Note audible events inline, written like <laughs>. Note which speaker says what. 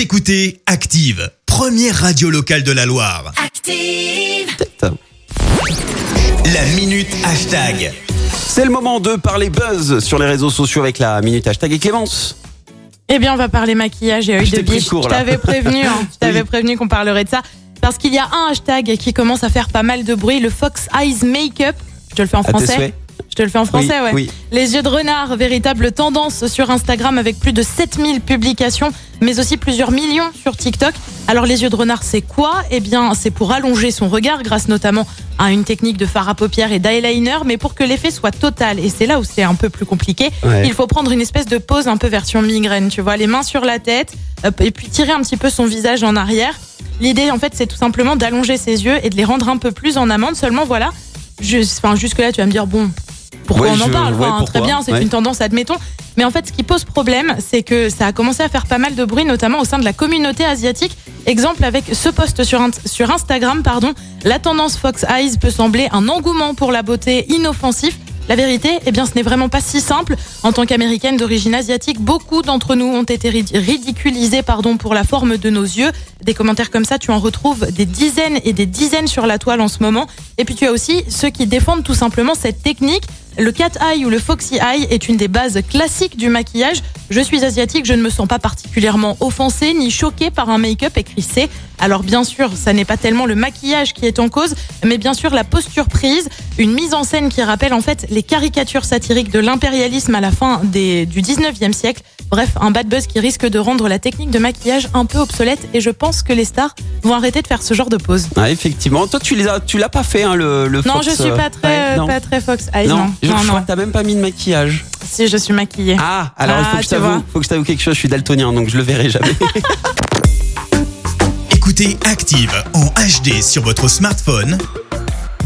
Speaker 1: Vous écoutez Active, première radio locale de la Loire.
Speaker 2: Active.
Speaker 1: La minute hashtag.
Speaker 3: C'est le moment de parler buzz sur les réseaux sociaux avec la minute hashtag et Clémence.
Speaker 4: Eh bien, on va parler maquillage et œil de biche.
Speaker 3: court,
Speaker 4: je t'avais prévenu, hein, je <laughs> t'avais
Speaker 3: Oui.
Speaker 4: prévenu qu'on parlerait de ça. Parce qu'il y a un hashtag qui commence à faire pas mal de bruit, le Fox Eyes Makeup. Je te le fais en
Speaker 3: À
Speaker 4: français. Je te le fais en français,
Speaker 3: Oui,
Speaker 4: ouais.
Speaker 3: oui.
Speaker 4: Les yeux de renard, véritable tendance sur Instagram avec plus de 7000 publications, mais aussi plusieurs millions sur TikTok. Alors les yeux de renard, c'est quoi? Eh bien, c'est pour allonger son regard grâce notamment à une technique de fard à paupières et d'eyeliner, mais pour que l'effet soit total, et c'est là où c'est un peu plus compliqué,
Speaker 3: Ouais.
Speaker 4: il faut prendre une espèce de pose un peu version migraine, tu vois, les mains sur la tête, et puis tirer un petit peu son visage en arrière. L'idée, en fait, c'est tout simplement d'allonger ses yeux et de les rendre un peu plus en amande. Seulement, voilà, enfin, jusque-là, tu vas me dire, bon, pourquoi
Speaker 3: Ouais,
Speaker 4: on en
Speaker 3: je-
Speaker 4: parle
Speaker 3: ouais,
Speaker 4: Enfin, Très bien, c'est
Speaker 3: Ouais.
Speaker 4: une tendance, admettons. Mais en fait, ce qui pose problème, c'est que ça a commencé à faire pas mal de bruit, notamment au sein de la communauté asiatique. Exemple avec ce post sur, sur Instagram, pardon, la tendance Fox Eyes peut sembler un engouement pour la beauté inoffensif. La vérité, eh bien, ce n'est vraiment pas si simple. En tant qu'américaine d'origine asiatique, beaucoup d'entre nous ont été rid- ridiculisés, pardon, pour la forme de nos yeux. Des commentaires comme ça, tu en retrouves des dizaines et des dizaines sur la toile en ce moment. Et puis tu as aussi ceux qui défendent tout simplement cette technique. Le cat eye ou le foxy eye est une des bases classiques du maquillage. Je suis asiatique, je ne me sens pas particulièrement offensée ni choquée par un make-up écrit C. Alors bien sûr, ça n'est pas tellement le maquillage qui est en cause, mais bien sûr la posture prise, une mise en scène qui rappelle en fait les caricatures satiriques de l'impérialisme à la fin des, du 19e siècle. Bref, un bad buzz qui risque de rendre la technique de maquillage un peu obsolète et je pense que les stars vont arrêter de faire ce genre de pose.
Speaker 3: Ah, effectivement. Toi, tu les as, tu l'as pas fait, hein, le, le
Speaker 4: Non,
Speaker 3: Fox,
Speaker 4: je suis
Speaker 3: euh,
Speaker 4: pas très,
Speaker 3: ouais, non.
Speaker 4: pas très fox eyes,
Speaker 3: Non,
Speaker 4: non.
Speaker 3: je,
Speaker 4: non,
Speaker 3: je crois
Speaker 4: non.
Speaker 3: que t'as même pas mis de maquillage.
Speaker 4: Si, je suis maquillée.
Speaker 3: Ah, alors il faut
Speaker 4: Ah,
Speaker 3: que je t'avoue, faut que je t'avoue quelque chose. Je suis daltonien, donc je le verrai jamais. <laughs>
Speaker 1: Écoutez Active en HD sur votre smartphone,